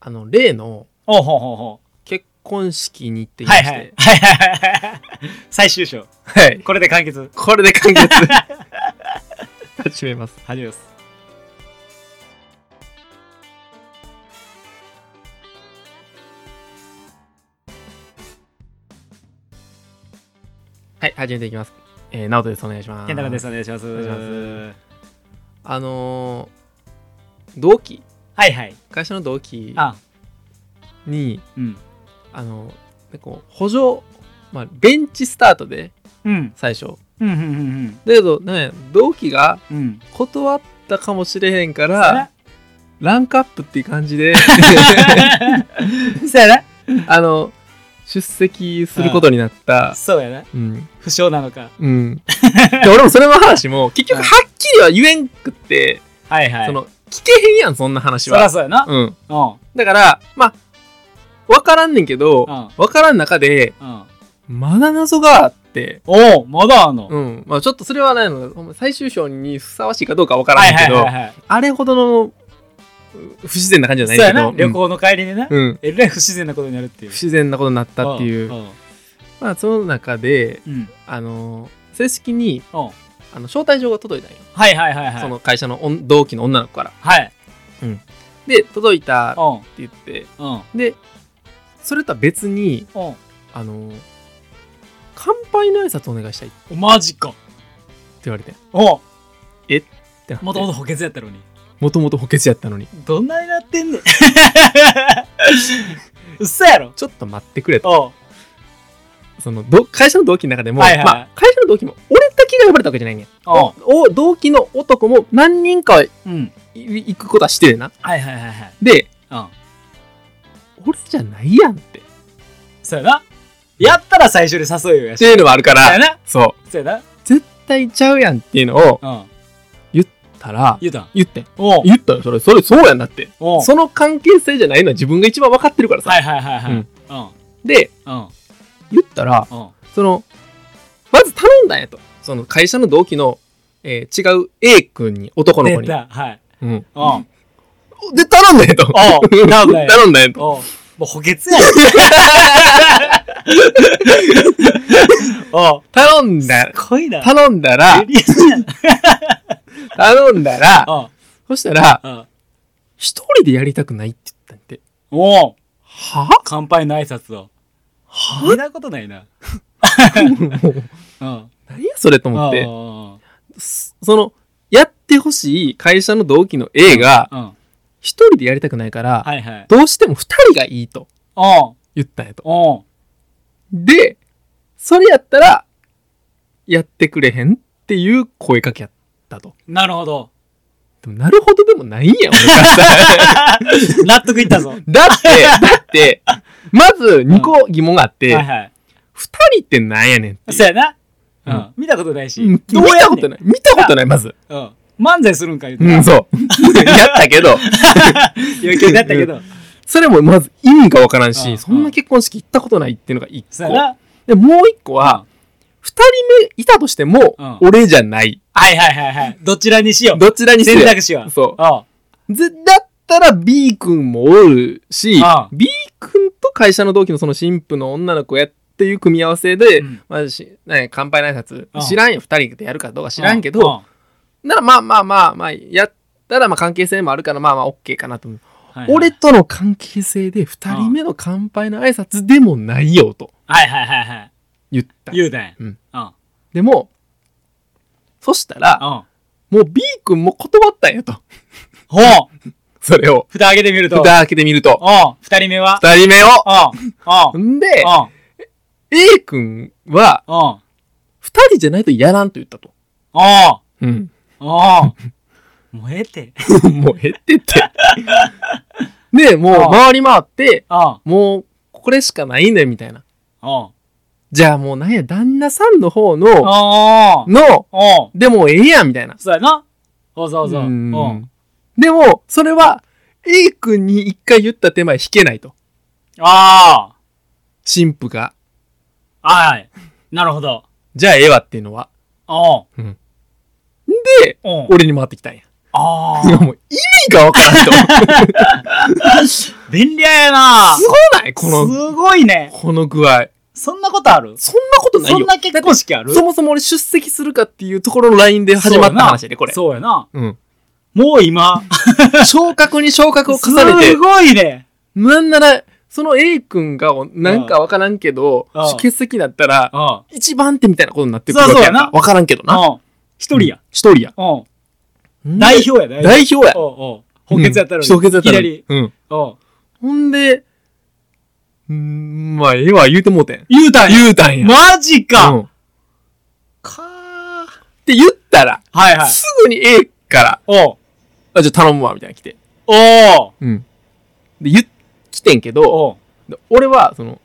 あの、例のおうほうほうほ結婚式に行ってう。きましはいはい。て、はいはいはいはい。最終章。はい。これで完結。これで完結。始めます。始めます。はい、始めていきます。えー、直人です。お願いします。健太郎です。お願いします。お願いしますあのー、同期、はいはい。会社の同期あ、に、うん。あの、ねこう補助、まあ、ベンチスタートで、うん。最初。うんうんうんだけど、ね、同期がうん。うん。断ったかもしれへんから、ランクアップっていう感じで、な。そうやな。あの、出席することになった。そうやな。うん。不詳なのか。うん。で俺もそれの話も、結局はっきりは言えんくって、はいはい。その、聞けへんやん、そんな話そらは。そうやな。うん。うん。だから、まあ、わからんねんけど、うんわからん中で、うん。まだ謎があって、おお、まだあんの？うん。まあちょっとそれはないの、ほんま最終章にふさわしいかどうかわからはいんねんけど、はいはいはい。あれほどのう不自然な感じじゃそうやな。ないんだけど、旅行の帰りにな。うん。うん。えらい不自然なことになるっていう不。自然なことになったっていう。うん。まあその中で、うん。あのー正式に、うん。あの、招待状が届いたんよ。はいはいはいはい。その会社の同期の女の子から。はい。で、届いたってうん。言って、うん。で、それとは別に、うん。あのー乾杯の挨拶お願いしたいっておマジか。言われて。おってなってもともと補欠やったのに。もともと補欠やったのに。どんなになってんねん。うっそやろ。ちょっと待ってくれと。おうその、ど会社の同期の中でも、はいはいまあ、会社の同期も、俺だけが呼ばれたわけじゃないねん。おうお同期の男も何人かいうん。行くことはしてるな。はいはいはいはい。で、うん。俺じゃないやんって。っそうやな。やったら最初に誘うよやし。ていうのもあるから、そうやな。そう。そうやな。絶対ちゃうやんっていうのをうん。言ったら、言うたん？言ってん。おう言ったよ。それ、それそうやんだって。おうその関係性じゃないのは自分が一番分かってるからさ。はいはいはいはい。ううんん。うん。で、うん。言ったら、うん。その、まず頼んだんやと。その会社の同期の、えー違う A 君に、男の子に。で、頼んだんやと。頼んだんや頼んだんやと。もう補欠やん。頼んだ、すごいな。頼んだら。頼んだら、そしたら、うん。一人でやりたくないって言ったんで。おうは？乾杯の挨拶を。は？見たことないな。うん。何やそれと思って。うんそその、やってほしい会社の同期の A が、うん。一人でやりたくないから、はいはい。どうしても二人がいいと言ったんやと。で、それやったら、やってくれへんっていう声かけやったと。なるほど。でもなるほどでもないんや、俺からしたら納得いったぞ。だって、だって、まず二個疑問があって、はいはい。二人ってなんやねんってそうやな。ううんん。見たことないし。うん見たことない。見たことない、まず。うん。漫才するんか言うてうん、そう。やったけど、余計だったけど。それもまず意味がわからんうんし、そんな結婚式行ったことないっていうのが一個。で、もう一個は、二人目いたとしてもうん、俺じゃない。はいはいはいはい。どちらにしよう。どちらにせよ選択肢は。そあう。ぜだったら B 君もおるしうん B 君と会社の同期のその新婦の女の子やっていう組み合わせで、うん。まあしね、乾杯の挨拶うん。知らんよ二人でやるかどうか知らんけうど、ならまあまあまあまあやったらまあ関係性もあるからまあまあ OK かなと思う、はいはい。俺との関係性で二人目の乾杯の挨拶でもないよと。はいはいはいはい。言った。言うたんや。うん。うん。でもそしたらうん。もう B 君も断ったんやと。ほうそれを蓋開けてみると。蓋開けてみるとうん。二人目は二人目をうん。うん。んで、うん。A 君は、うん。二人じゃないとやらんと言ったと。うん。うん。うん。もうええて。もう減ってって。で、もう回り回って、うん。もうこれしかないね、みたいな。うん。じゃあもうなんや、旦那さんの方の、うん。の、うん。でもええやん、みたいな。そうやな。そうそうそう。ううんん。でも、それは、A 君に一回言った手前引けないと。あ神父が。あ。はい。なるほど。じゃあええわっていうのは。うん。で、うん。俺に回ってきたんや。あいや もう意味がわからんと。便利屋やなすごない？この、すごいね。この具合。そんなことある？そんなことないよ。そんな結婚式ある？そもそも俺出席するかっていうところのラインで始まった話で、これ。そうやな。うん。もう今、昇格に昇格を重ねすて、ごいね。なんなら、その A 君がなんかわからんけどうん、欠席だったら、うん。一番手みたいなことになってくるわけやな。かわからんけどな。うん。一人や。一人や。うん。代表や、代代表や。補欠やったのに。うん補欠やったのにいきなり。うん。おうほんで、うーん、まあ、ええわ、言うてもうてん。言うたんや。言うたんや。マジか、うん。かーって言ったら、はいはい。すぐに A から、おうあ、じゃあ頼むわ、みたいな来て。おううん。で、言っ、来てんけど、で俺は、その、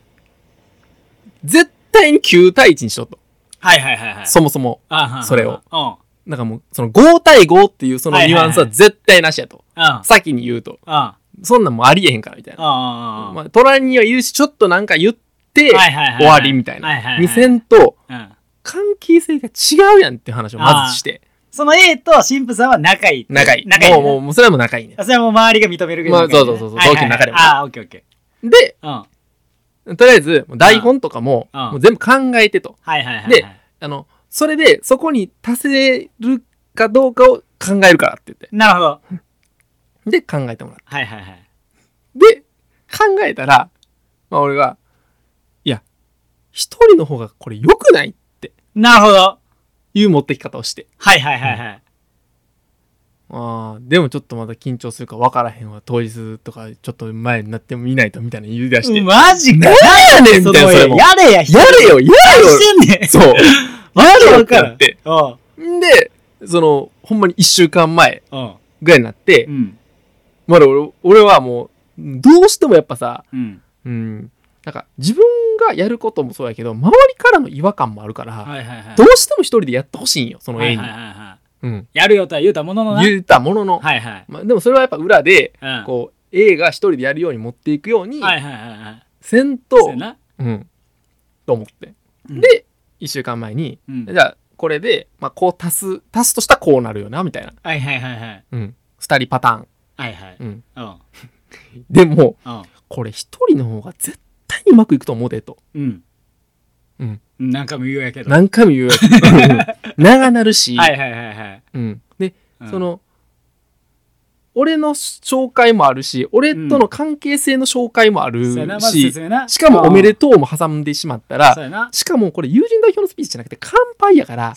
絶対に9対1にしろと。はいはいはいはい。そもそも。あはんそれを。うん。なんかもう、その5対5っていうそのはいはいはいニュアンスは絶対なしやと。うん。先に言うと。うん。そんなんもうありえへんから、みたいな。あまあ、隣にはいるし、ちょっとなんか言って、はいはいはい。終わりみたいな。はいはいはい。見せんと、うん。関係性が違うやんって話をまずして。その A と神父さんは仲いい。仲いい。仲いい。もう、もう、もうそれはもう仲いいね。それはもう周りが認めるけど。まあそうそうそう同期の中でもああ、オッケーオッケで、ー。うん。はいとりあえず、台本とかも、うんもう全部考えてと。はいはいはい。で、あの、それで、そこに足せるかどうかを考えるからって言って。なるほど。で、考えてもらっはいはいはい。て。で、考えたら、まあ俺が、いや、一人の方がこれ良くないってなるほど。いう持ってき方をして。はいはいはいはい。ああ、でもちょっとまだ緊張するか分からへんわ。当日とか、ちょっと前になっても見ないとみたいな言い出して。マジか。やねんみたいな、それも。やれや、やれよ、やれよしてんねん。そう。マジわからん。って。で、その、ほんまに一週間前うん。ぐらいになってう、ん。まだ俺、俺はもう、どうしてもやっぱさ、うん。うん、なんか自分がやることもそうやけど、周りからの違和感もあるから、はいはいはい。どうしても一人でやってほしいんよ、その絵に。はいはいはいはい。うん。やるよとは言うたもののな。言ったものの。はいはい。まあ、でもそれはやっぱ裏で、うん。こう、A が一人でやるように持っていくように、はいはいはいはい。せんとそうん、と思って。うんで、一週間前に、うん。じゃあ、これで、まあ、こう足す、足すとしたらこうなるよな、みたいな。はいはいはいはい。うん。二人パターン。はいはい。うん。うん。でも、うん。これ一人の方が絶対にうまくいくと思うで、と。うん。うん。何回も言うやけど。何回も言うやつ。う ん長なるし、はいはいはいはい。うん。で、うんそ、の、俺の紹介もあるし、俺との関係性の紹介もあるそうやな、まずし、かもおめでととうも挟んでしまったら。しかもこれ友人代表のスピーチじゃなくて乾杯やから。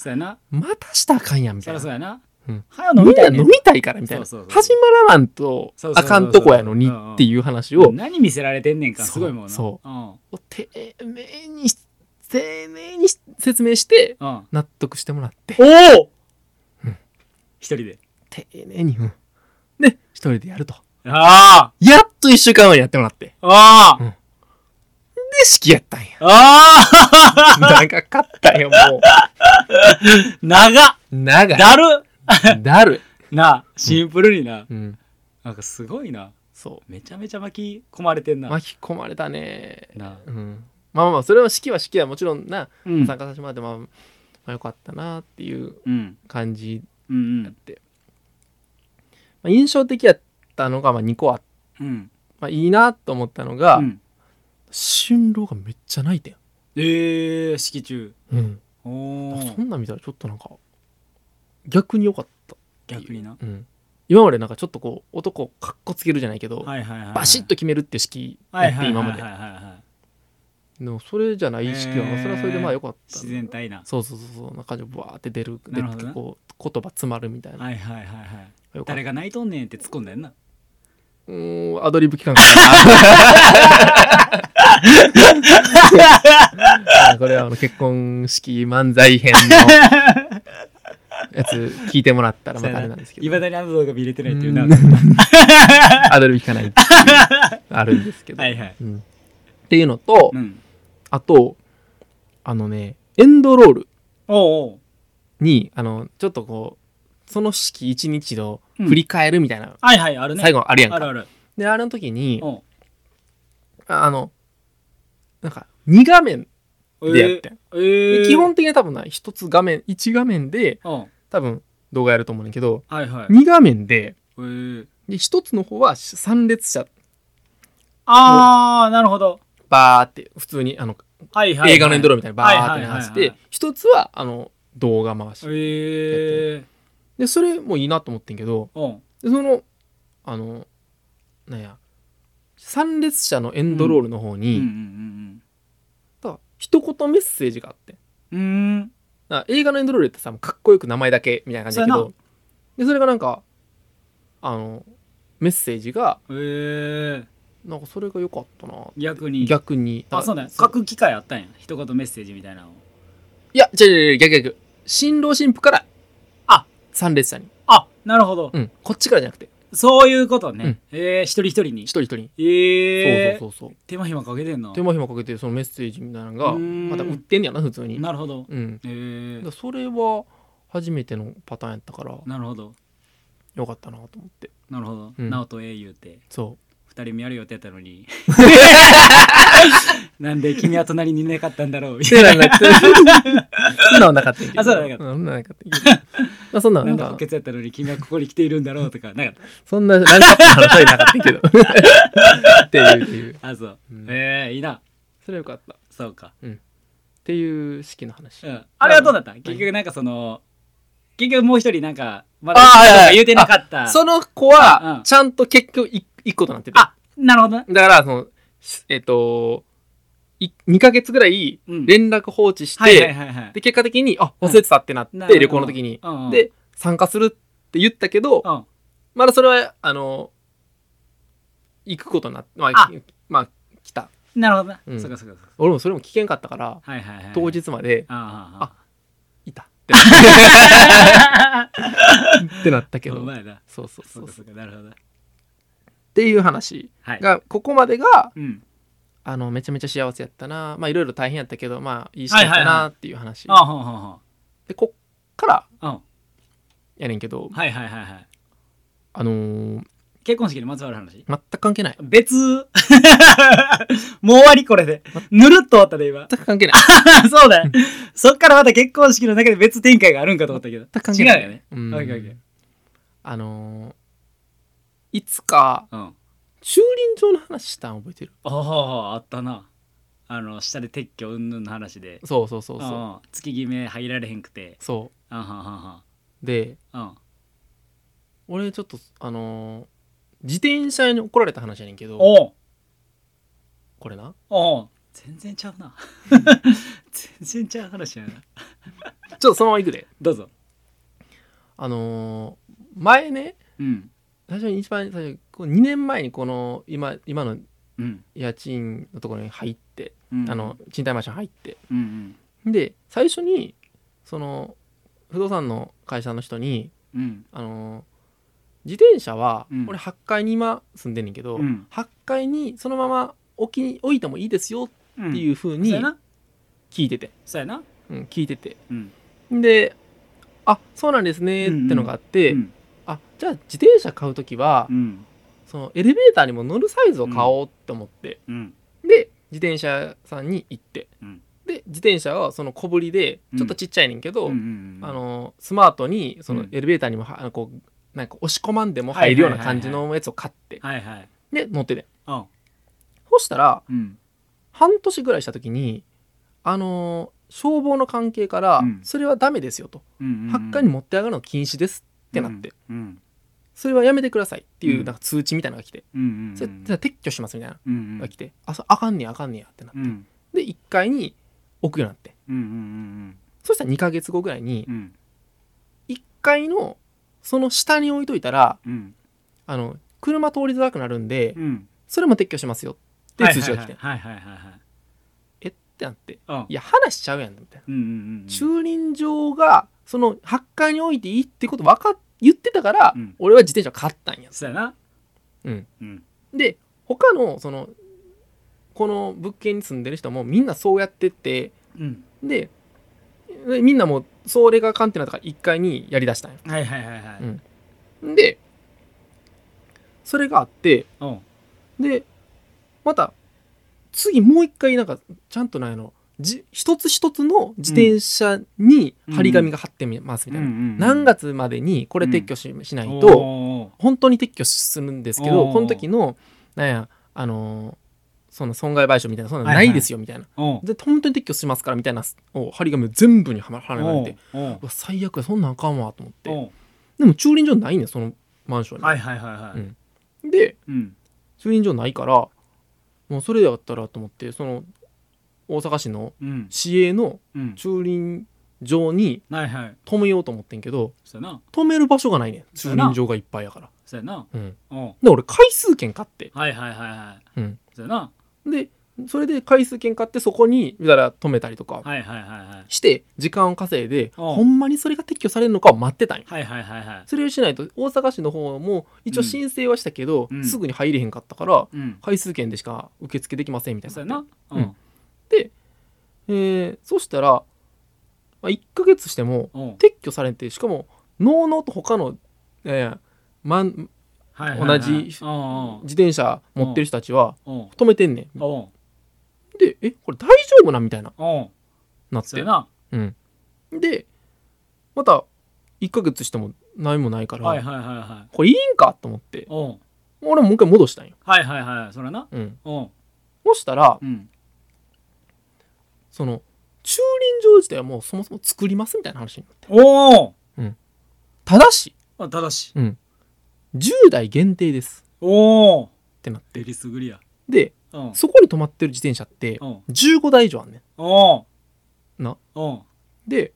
またしたらあかんやんみそたいな。りゃそうやな。うんはよ飲みたいね飲みたいからみたいな。そうそうそう始まらなんとあかんとこやのにっていう話を、何見せられてんねんか、すごいもんな。。そう丁寧に、丁寧に説明して、うん。うん。納得してもらって、おおうん一人で。丁寧に、うんで、一人でやると。あやっと一週間前にやってもらって。あああで、式やったんや。ああ 長かったよ、も長っう。長い。だる だる。なあ、シンプルにな。うん。なんかすごいな。そめちゃめちゃ巻き込まれてんう。な。巻き込まれたね。なうん。まあまあまあ、それは式は式はもちろんな、うん。参加させてもらって、まあ、まあ、よかったなっていううん。感じうんうん。やって。まあ、印象的やったのが、まあ、2個あって、うん。まあ、いいなと思ったのが、うん新郎がめっちゃ泣いてん。えー、式中。うん。おおそ。んなん見たらちょっとなんか、逆に良かった。逆にな。うん。今までなんかちょっとこう、男かっこつけるじゃないけど、はいはいはい。バシッと決めるって式やはいって今まではいはいはいはいはい。でもそれじゃない式は、まあそれはそれでまあよかった自然体な。そうそうそうそうな感じでブワーって出る出てこう言葉詰まるみたいな、はいはいはいはい。誰が泣いとんねんって突っ込んだよな。うーんアドリブ期間 これはあの結婚式漫才編のやつ聞いてもらったらまたあれなんですけどいまだにあの動画見れてないっていうな。うん アドリブ聞かないっていうあるんですけど、はいはい。うんっていうのと、うん。あとあのねエンドロール。にあのちょっとこうその式一日の振り返るみたいな、はいはい、あるね。最後あるやんかあるある。であれの時にああのなんか2画面でやってん、えー、で基本的には多分な一つ画面1画面でうん。多分動画やると思うねんだけどはいはい。2画面でで1つの方は参列者ああなるほど。バーって普通にあのはいはいはい。映画のエンドロールみたいにバーって流はいはいはいしてはい。一つはあの動画回し。へえでそれもいいなと思ってんけどうん。でそのあのなんや参列者のエンドロールの方うんに、うんだから一言メッセージがあって。うん映画のエンドロールってさかっこよく名前だけみたいな感じだけどでそれがなんかあのメッセージがへえ。なんかそれが良かったな逆に。逆に。あそうだよい書く機会あったんや。一言メッセージみたいなのを。や違う違う違う逆逆。新郎新婦からあ参列者に。あなるほど。うん。こっちからじゃなくてそういうことね、うん。えー、一人一人に？一人一人。に、えー、そうそうそうそう。手間暇かけてんの？手間暇かけてそのメッセージみたいなのがまた売ってんねやな普通に。なるほど。うん。えだーそれは初めてのパターンやったからなるほど。よかったなと思って。なるほど、うん。直人 A 言うて。そ二人見やる予定だったのに。なんで君は隣にいなかったんだろう。みたいなそんなはなかったあそうだなかった、うん、なかったそんな なんか。補欠やったのに君はここに来ているんだろうとかなか。ったそんななんクアップ話はなかったけど。っていうていう。あそう、ええ、いいな。それよかった。そうか。うん。っていう式の話、うん、あれはどうだった？結局なんかその結局もう一人なんかまだ言うてなかった。その子はちゃんと結局1個となって。あ、なるほど。だから、その、えっ、と、い2ヶ月ぐらい連絡放置して、はいはい。で、結果的に、あ、忘れてたってなって、な旅行の時に。うんうん、で、参加するって言ったけど、うん、まだそれは、あの、行くことになって、まあ、まあ、来た。なるほど。うんそうかそうかそうか。俺もそれも聞けんかったから、はいはいはい。当。日までああ、あいたって。ってなったけど。お。前だ。そうそうそそううかそうそうか、なるほど。っていう話はい。がここまでがうん。あのめちゃめちゃ幸せやったな。まあいろいろ大変やったけどまあいい式やったはいはいはなっていう話、あほんほんほん。でこっからうん。やねんけどはいはいはいはい。あのー結婚式にまつわる話？全く関係ない。別。もう終わりこれで。ぬるっと終わったで今。全く関係ない。そうだよ。そっからまた結婚式の中で別展開があるんかと思ったけど。全く関係ない。違うよね。うん。あのーいつかうん。駐輪場の話したん覚えてる？あああったな。あの下で撤去云々の話で。そうそうそうそう。うん月決め入られへんくて。そあはんはんは。うでんうん。俺ちょっとあのー自転車に怒られた話やねんけど。おう。これな？おう。全然ちゃうな。全然ちゃう話やな。ちょっとそのまま行くで。どうぞ。あのー前ねうん最初に一番最初こう2年前にこの今今のうん。家賃のところに入って、うん。あの賃貸マンション入って。うんで最初にその不動産の会社の人にうん。うんあの自転車は、うん。俺8階に今住んでんねんけど、うん。8階にそのまま置きに置いてもいいですようん。っていう風にそうやな。聞いてて、そうやな。うん、聞いてて。うん。であそうなんですねってのがあって、うんあじゃあ自転車買う時は、うん。そのエレベーターにも乗るサイズを買おうって思って、うん。で自転車屋さんに行って、うん。で自転車はその小ぶりでちょっとちっちゃいねんけど、うんうんうんあのスマートにそのうん。エレベーターにもはこうなんか押し込まんでも入るような感じのやつを買って、はいはいで乗ってて。うん。そしたらうん。半年ぐらいした時にあのー消防の関係から、うん。それはダメですよと、うん発火に持って上がるの禁止ですってなって、うんそれはやめてくださいっていううん。なんか通知みたいなのが来て、うんうんそれじゃあ撤去しますみたいなうんのが来て、あそうあかんねやあかんねやってなって、うん。で1階に置くようになって。うんうんそしたら2ヶ月後ぐらいにうん。うん1階のその下に置いといたらうん。あの車通りづらくなるんで、うん。それも撤去しますよって通知が来て、はいはいはいはい。はいえ？ってなって。はいいや話しちゃうやんみたいな、うんうんうんうん。駐輪場がその8階に置いていいってこと分かっ言ってたから、うん。俺は自転車を買ったんや。そうやな。うん。うん。で他のそのこの物件に住んでる人もみんなそうやってってうん。ででみんなもうそれが観点だから1階にやりだしたんよはいはいはいはい。うん。でそれがあってうん。でまた次もう一回なんかちゃんとなんやろじ一つ一つの自転車に張り紙が貼ってみますみたいな、何月までにこれ撤去し,、しないとと本当に撤去するんですけどこの時のなんやあのーその損害賠償みたいなそんなのないですよみたいな、おで本当に撤去しますからみたいなを張り紙を全部にはま貼られて。おうわ最悪やそんなんあかんわと思って。おでも駐輪場ないねんそのマンションに、はいはいはいはい。うん。でうん。駐輪場ないからもうそれやったらと思ってその大阪市のうん。市営のうん。駐輪場にはいはい。止めようと思ってんけどそうやな。止める場所がないねん。駐そうやな。輪場がいっぱいやから。そうやな。うん。おで俺回数券買って。はいはいはいはい。うん。そうやな。でそれで回数券買ってそこにだから止めたりとかはいはいはいはい。して時間を稼いでほんまにそれが撤去されるのかを待ってたんよ。はいはいはいはい。それをしないと大阪市の方も一応申請はしたけど、うん。すぐに入れへんかったからうん。回数券でしか受付できませんみたいな。そうやな。うんえーそしたら、まあ、1ヶ月してもうん。撤去されてしかものうのうと他の、えーまんはいはいはい。同じうん自転車持ってる人たちはうん。止めてんねん。うん。でえこれ大丈夫なみたいな。うん。なって。そうやな。うん、でまた1ヶ月しても何もないから、はいはいはいはい。これいいんかと思って。うん。俺もう一回戻したんよ、はいはいはい。それな。うん、うん。そしたらうんその駐輪場自体はもうそもそも作りますみたいな話になって。おおただしあただし10台限定です。おおってなって。デリスグリア。でうん。そこに止まってる自転車ってうん。15台以上あんねおんな。おで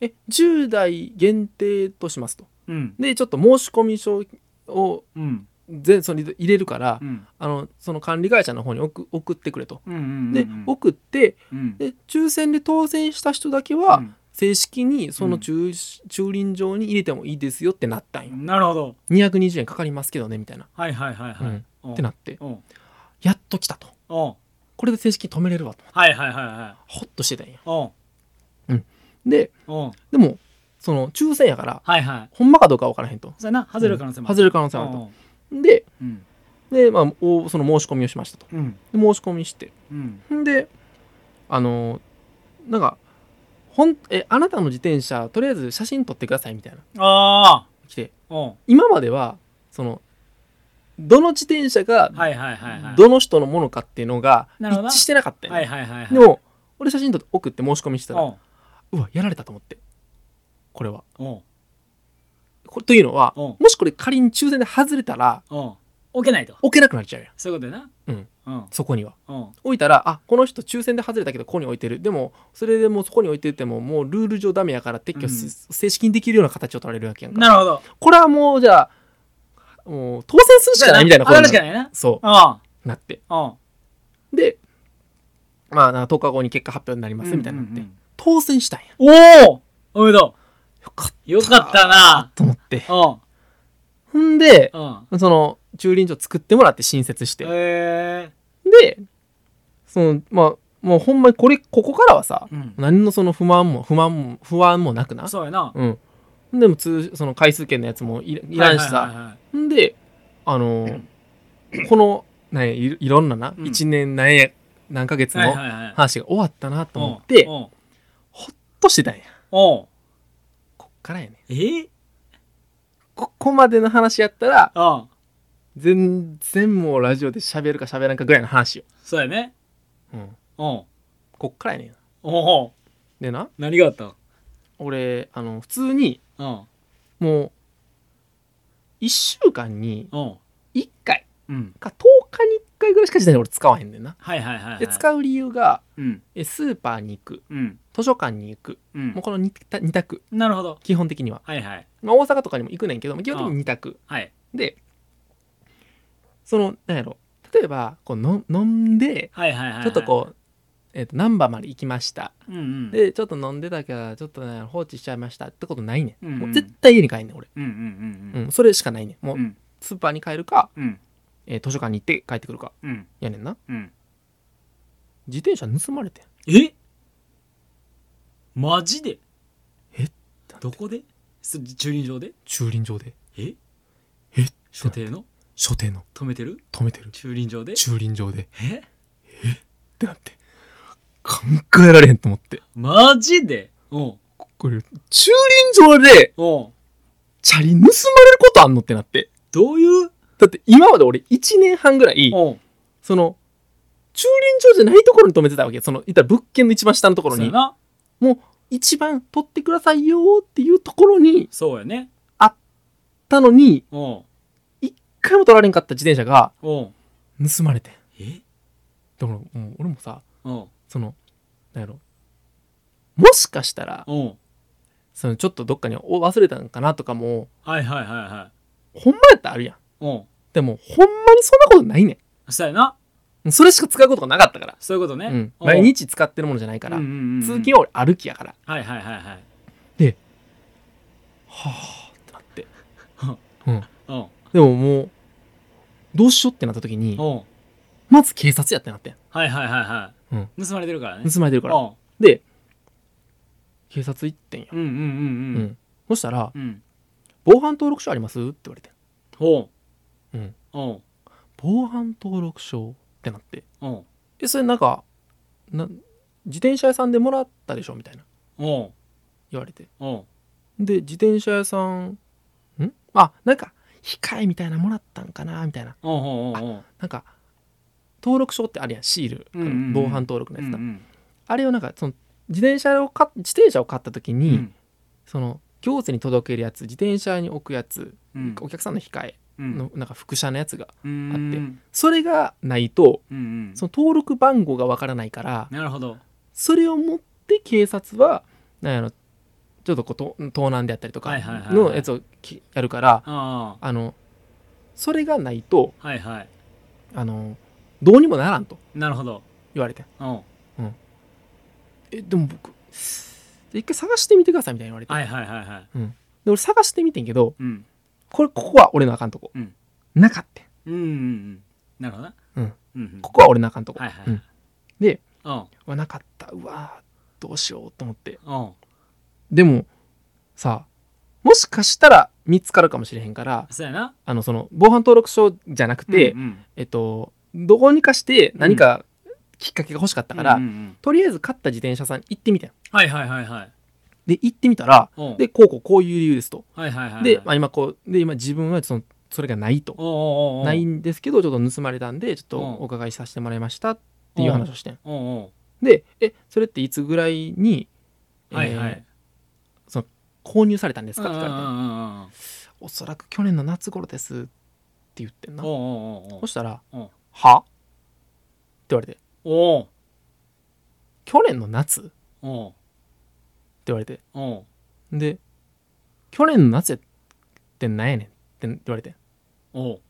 え10台限定としますと。うん。でちょっと申し込み書をうん全その入れるから、うん。あのその管理会社の方に送送ってくれと。うんうんで、送ってうん。で抽選で当選した人だけは、うん。正式にその駐,、駐輪場に入れてもいいですよってなったんよ。なるほど。220円かかりますけどねみたいな。はいはいはいはい。うん。う。んってなって。う。んやっと来たと。う。んこれで正式に止めれるわと。はいはいはいはい。ほっとしてたんや。う。ん。でう。んでもその抽選やからはいはい。ほんまかどうかわからへんと。そうやな。外れる可能性も外れる可能性もあると。と。でうん。で、まあ、おその申し込みをしましたと。うん。で申し込みして。うん。んであのなんかほんえあなたの自転車とりあえず写真撮ってくださいみたいな。ああ来て。う。ん今まではそのどの自転車がどの人のものかっていうのが一致してなかったよ、はいはいでも俺写真撮って送って申し込みしてたらう。わやられたと思って。これはというのはうん。もしこれ仮に抽選で外れたらうん。置けないと。置けなくなっちゃうやんそういうことやな。うん。うん。そこには。うん。置いたらあこの人抽選で外れたけどここに置いてる。でもそれでもうそこに置いててももうルール上ダメやから撤去し、うん。正式にできるような形を取られるわけやんか。なるほど。これはもうじゃあもう当選するしかないみたいな当たる。になしかないな。そう。ん。うなって。うん。でまあなんか10日後に結果発表になりますみたいになって、うんうんうん当選したんや。おおおめでとよかった。なたと思って。うん。ほんでうん。その駐輪場作ってもらって新設して、へえでそのまあもうほんまにこれここからはさうん。何のその不満も不満も不安もなくな。そうやな。うん。でも通その回数券のやつもいいらんしさ、はいはいはい。はいんであのーこのなんやいいろんなな、うん。1年何や何ヶ月の話が終わったなと思って、ほっとしてたんや。おからやねえ？ここまでの話やったらうん全然もうラジオで喋るか喋らんかぐらいの話よ、そうやね。うん、う。んこっからやねんおおでな。何があった？俺あの普通にうん。もう1週間にうん。1回うん。か10日に1回ぐらいしか自転車俺使わへんねんな。はいはいはいはい。で使う理由がうん。えスーパーに行く。うん。図書館に行く。うん。もうこの 2, 2択。なるほど。基本的には、はいはい。まあ、大阪とかにも行くねんけど基本的に2択。はい。でそのなんやろ。例えばこうの飲んではいはいはいはい。ちょっとこう、えー、と難波まで行きました。うんうん。でちょっと飲んでたからちょっと、ね、放置しちゃいました。ってことないねん、うんうん。もう絶対家に帰んねん俺、うんうんうん。うん、それしかないねん。もう、うん。スーパーに帰るか、うんえー図書館に行って帰ってくるか。うん。やねんな。うん。自転車盗まれてん。え？マジで？え？どこで？す駐輪場で？駐輪場で。え？え？所定の？所定の。止めてる？止めてる。駐輪場で？駐輪場で。っえ？てなって。考えられへんと思って。マジで？うん。これ、駐輪場で、うん。チャリ盗まれることあんのってなって。どういう？だって今まで俺1年半ぐらい、うん。その、駐輪場じゃないところに止めてたわけ。その、言ったら物件の一番下のところうやな。もう一番取ってくださいよーっていうところに、そうやね。たのに、うん。一回も取られんかった自転車がうん。盗まれてん。え？だからもう俺もさ、うん。その、なんやろ。もしかしたら、うん。そのちょっとどっかにお忘れたんかなとかも、はいはいはいはほんまやったらあるやん。い。うん。でも、ほんまにそんなことないねそうやな。ん。それしか使うことがなかったから。そういうことね。うん。おう毎日使ってるものじゃないから。うんうんうんうん通勤は俺歩きやから。はいはいはいはい。はぁってなって。うん。うん。でももう、どうしようってなった時に、うん。まず警察やってなってん。はいはいはいはうん。い。盗まれてるからね。盗まれてるから。うん。で、警察行ってんや。うんうんううんんそしたら、うん。うん。防犯登録証あります？って言われてん。ほうん。う。うん。防犯登録証ってなって。うん。え、それなんか、な自転車屋さんでもらったでしょみたいな。うん。言われて。うん。で、自転車屋さん、ん？あ、なんか、控えみたいなのもらったんかなみたいな。うんうんうんうん。なんか、登録証ってあるやん、シール。うんうんうん防犯登録のやつな。うんあれをなんか、その、自転車を買っ自転車を買った時うんに、その、行政に届けるやつ、自転車に置くやつ、うんお客さんの控えうんの、なんか副車のやつが、うんあってうんそれがないと、うんうん。その登録番号がわからないから、なるほど。それを持って警察は、なんやろ、ちょっとこうと盗難であったりとかのやつをきやるから、ああ。の、それがないと、あはいはい。あの、どうにもならんとなるほど。言われて。うん。え、でも僕、一回探してみてくださいみたいに言われて。はいはいはいはい。で、俺探してみてんけど、うんこれ、ここは俺のあかんとこ。うん。なかった。んうんうんうん。なるほどな。うん。うんうん。ここは俺のあかんとこ。はいはいうん。で、うなかった。うわどうしようと思って。うん。でも、さ、もしかしたら見つかるかもしれへんから、そうやな。あの、その、防犯登録証じゃなくて、うんうん。えっと、どこにかして何かきっかけが欲しかったから、うんうんうん。とりあえず買った自転車さん行ってみてん。はいはいはいはいで、行ってみたら、うん。で、こうこうこういう理由ですと。はいはいはいで、まあ、今こう、で、今自分はその、それがないと。おうおうおうないんですけど、ちょっと盗まれたんで、ちょっとうん。お伺いさせてもらいましたっていう話をしてん。おうおで、え、それっていつぐらいに、うはいはえーい購入されたんですかって聞かれて、おそらく去年の夏頃ですって言ってんな。おう。おうおうおそうしたら、うん。は？って言われて、おう去年の夏？おう言われて、おう。で、去年の夏ってなんやねんって言われて、おう。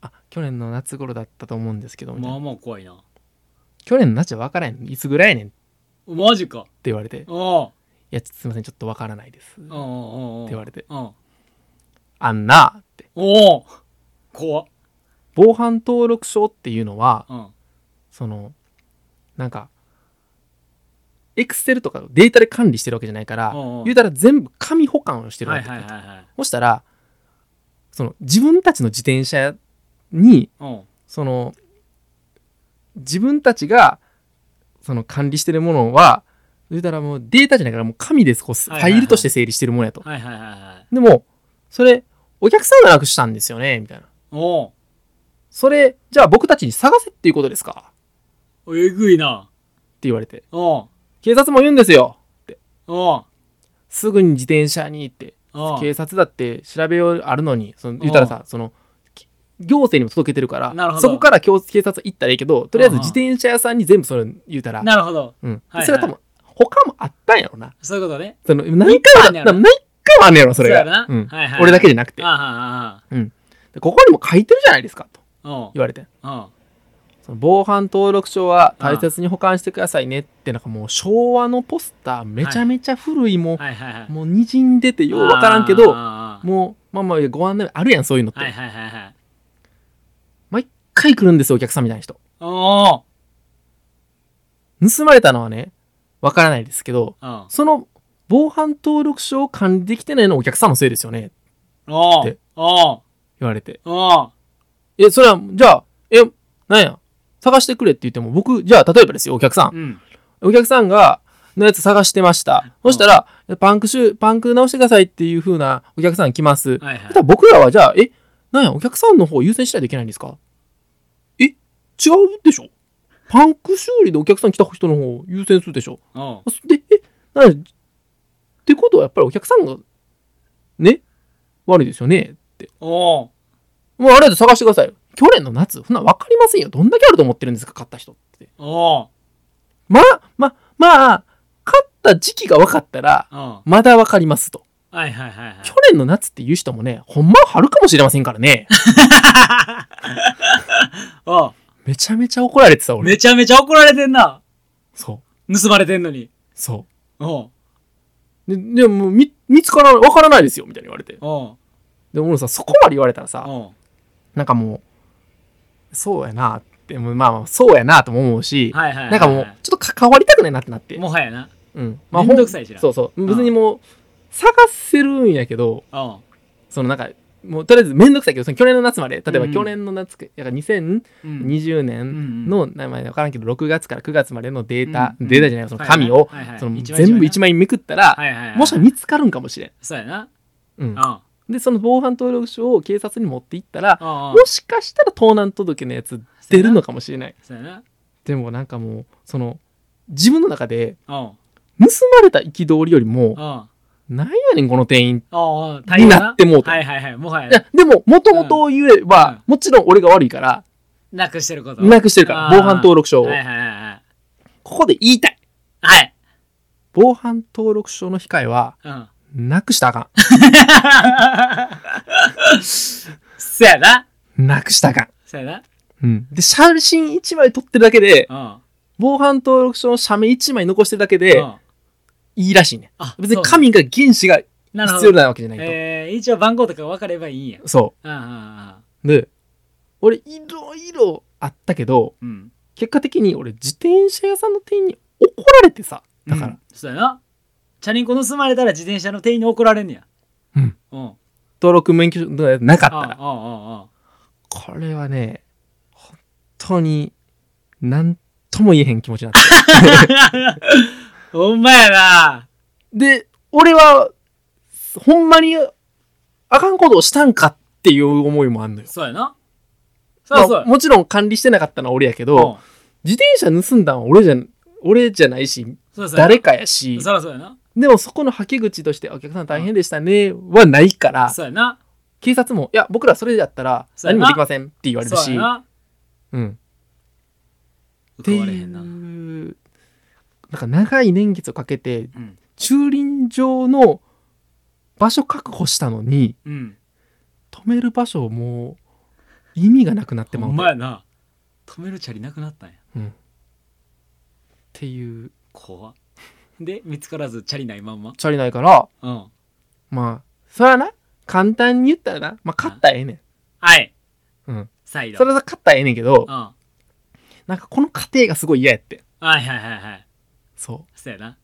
あ、去年の夏頃だったと思うんですけど、みたいな。まあまあ怖いな去年の夏は分からへん。いつぐらいやねんってマジか。言われて、いや、すいません、ちょっと分からないです。って言われて、うんあんなって。おお怖っ。防犯登録証っていうのは、うん。その、なんか、エクセルとかデータで管理してるわけじゃないから、言うたら全部紙保管をしてるわはいけ、はいはいはい。そしたら、その自分たちの自転車に、うん。その、自分たちが、その管理してるものは、言うたらもうデータじゃないからもう紙です。こうファイルとして整理してるものやと。はいはいはいはい。でも、それ、お客さんがなくしたんですよね、みたいな。おそれ、じゃあ僕たちに探せっていうことですか？おえぐいな。って言われて。おう警察も言うんですよ。って。おう。すぐに自転車にって。おう。警察だって調べようあるのに、その言ったらさ、その、き行政にも届けてるからなるほど。そこから警警察行ったらいいけどとりあえず自転車屋さんに全部それ言うたら、なるほど。うん。はいそれは多分他もあったんやろな。そういうことね。その何いっぱいあ回もんねやろ。何回もあんねやろそれが。そうやな。うん。はいはい。俺だけじゃなくて。あああでここにも書いてるじゃないですかとあおう。言われて。おうその防犯登録証は大切に保管してくださいねってなんかもう昭和のポスターめちゃめちゃ古いもう、はいはいはいもうにじんでてようわからんけどもうまあまあご案内あるやんそういうのって、はいはいはいはい。毎回来るんですよお客さんみたいな人。お盗まれたのはねわからないですけどその防犯登録証を管理できてないのはお客さんのせいですよねおうでおう言われて。えそれはじゃあえなんや？探してくれって言っても僕じゃあ例えばですよお客さん。うん。お客さんが、のやつ探してました。そしたら、パンクシュー、パンク直してくださいっていう風なお客さん来ます。はいはい。ら僕らはじゃあ、え、なんや、お客さんの方を優先しないといけないんですか？え違うでしょ？パンク修理でお客さん来た人の方を優先するでしょ？で、え、なんやってことはやっぱりお客さんが、ね、悪いですよね？って。おうもうあれで探してくださいよ。去年の夏、そんなん分かりませんよ。どんだけあると思ってるんですか、買った人って。おうまあ、ま、まあ、買った時期が分かったら、まだ分かりますと。はいはいはいはい去年の夏っていう人もね、ほんまは春かもしれませんからね。おうめちゃめちゃ怒られてた、俺。めちゃめちゃ怒られてんなそう。盗まれてんのにそおうう。で、でも、み、見つから、分からないですよ、みたいに言われて。でも、俺さ、そこまで言われたらさ、なんかもう、そうやなって、まあまあ、そうやなとも思うし、はいはいはいはい。なんかもう、ちょっと関わりたくないなってなって。もはやな。うん。めんどくさいしな。そうそう。別にもう、探せるんやけど、おうそのなんか、もうとりあえずめんどくさいけど、その去年の夏まで、例えうん。ば去年の夏、だから2020うん年の、名前わからんけど、6月から9月までのデータ、うん。データじゃない、その紙を、はいはいはい。その全部一枚めくったら、はいはいはいもしか見つかるんかもしれん。そうやな。うん。おうで、その防犯登録書を警察に持っていったら、おうおうもしかしたら盗難届のやつ出るのかもしれない。そうやな。でもなんかもう、その、自分の中で、盗まれた憤りよりも、なんやねん、この店員。にな。ってもうた。はいはいはいもはや。いや、でも、もともと言えば、もちろん俺が悪いから、なくしてること。なくしてるから、あー防犯登録書を。はいはいはいはい。ここで言いたい。はい。防犯登録書の控えは、うんなくしたらあか そやな。ん。なくしたらあかん。そやな。うん。で、写真1枚撮ってるだけでう、ん。防犯登録書の写メ1枚残してるだけでうんいいらしいね。あ別に紙が原子がなるほ必要ど。なわけじゃないと。えー、一応番号とか分かればいいんや。そうんうんう。で、俺、いろいろあったけど、うん。うん。結果的に俺、自転車屋さんの店員に怒られてさ。だから、うん。そうやな。チャリンコ盗まれたら自転車の店員に怒られんねや。うん。うん。登録免許証がなかったら。ああああこれはね、本当に、なんとも言えへん気持ちになった。ほんまやな。で、俺は、ほんまに、あかんことをしたんかっていう思いもあんのよ。そうやな。そうそうまあ。もちろん管理してなかったのは俺やけど、うん自転車盗んだんは俺じゃ、俺じゃないし、そうそうやな誰かやし、そらそうやな。でもそこのはけ口として、お客さん大変でしたね、はないから、そうやな。警察も、いや、僕らそれだったらそうやな何もできませんって言われるし、そうやな。うん。って報われへんな。いう、なんか長い年月をかけて、うん。駐輪場の場所確保したのに、うん。止める場所もう意味がなくなってまほうんまやな。止めるチャリなくなったんや。ていう怖っで、見つからずチャリないまんま。チャリないからうん。まあそれはな簡単に言ったらなまあ勝ったらええねはい。んうん再度。それは勝ったらええねんけどうん。はなんかこの過程がすごい嫌やっていはいはいはい。そうそうやな。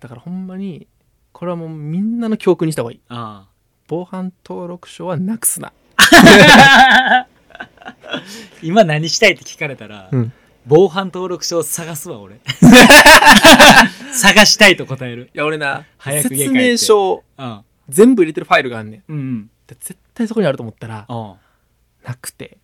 だからほんまにこれはもうみんなの教訓にした方がいいあ防犯登録書はなくすなあ。今何したいって聞かれたら、うん防犯登録書を探すわ俺。探したいと答える。いや俺な早く説明書うん。全部入れてるファイルがあんねん。うん絶対そこにあると思ったらうん。なくて。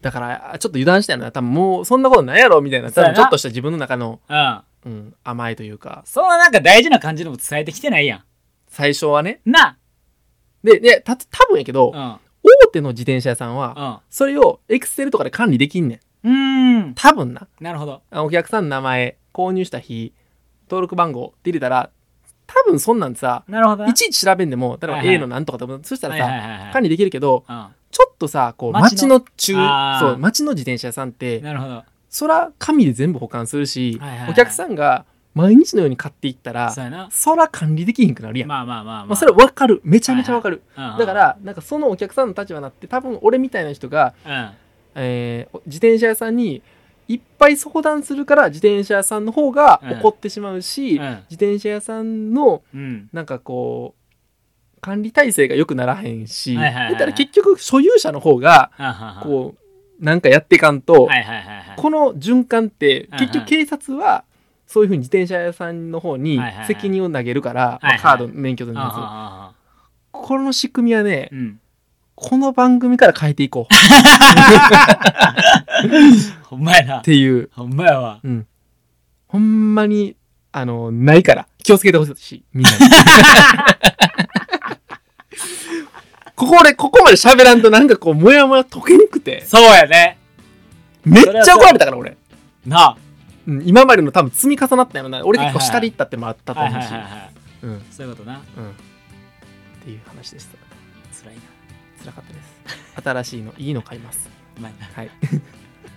だからあちょっと油断したよな。多分もうそんなことないやろみたいな。多分ちょっとした自分の中の、うん。うん、甘いというか。そんななんか大事な感じのも伝えてきてないや最初はね。んな。ででた多分やけど、うん。大手の自転車屋さんはうん。それをエクセルとかで管理できんねんうーん。多分な。なるほど。あお客さんの名前購入した日登録番号って入れたら多分そんなんさなるほどな。いちいち調べんでも例えばはいはい。A のなんとか多分そしたらはいさ、はいはいはい。管理できるけどうん。ちょっとさこう街街のの中そう街の自転車屋さんってなるほど。そら紙で全部保管するし、はいはいはい。お客さんが毎日のように買っていったらそら管理できひんくなるやん、ままあまあまあ。まああ、それ分かる。めちゃめちゃ分かる、うんうん。だからなんかそのお客さんの立場になって多分俺みたいな人が、うんえー自転車屋さんにいっぱい相談するから自転車屋さんの方が怒ってしまうし、うん。自転車屋さんのうん。なんかこう管理体制が良くならへんし、だから結局所有者の方がこうなんかやっていかんと、はいはいはいはい。はいこの循環ってはい結局警察はそういうふうに自転車屋さんの方に責任を投げるから、はいはいまあカード免許証のやつあこの仕組みはねーうんこの番組から変えていこう。ほんまやな。っていう、ほんまやわ。うん、ほんまにあのないから。気をつけてほしい。しみんなに。ここでここまで喋らんとなんかこうモヤモヤ解けんくて。そうやね。めっちゃ怒られたから俺、なあうん、今までの多分積み重なったよな俺結構下で行ったってのもあったとはい思うし、そういうことな。っていう話でした辛かったです。新しいのいいの買います。お前なはい。すい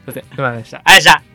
ません。ありがとうございました。あいしゃ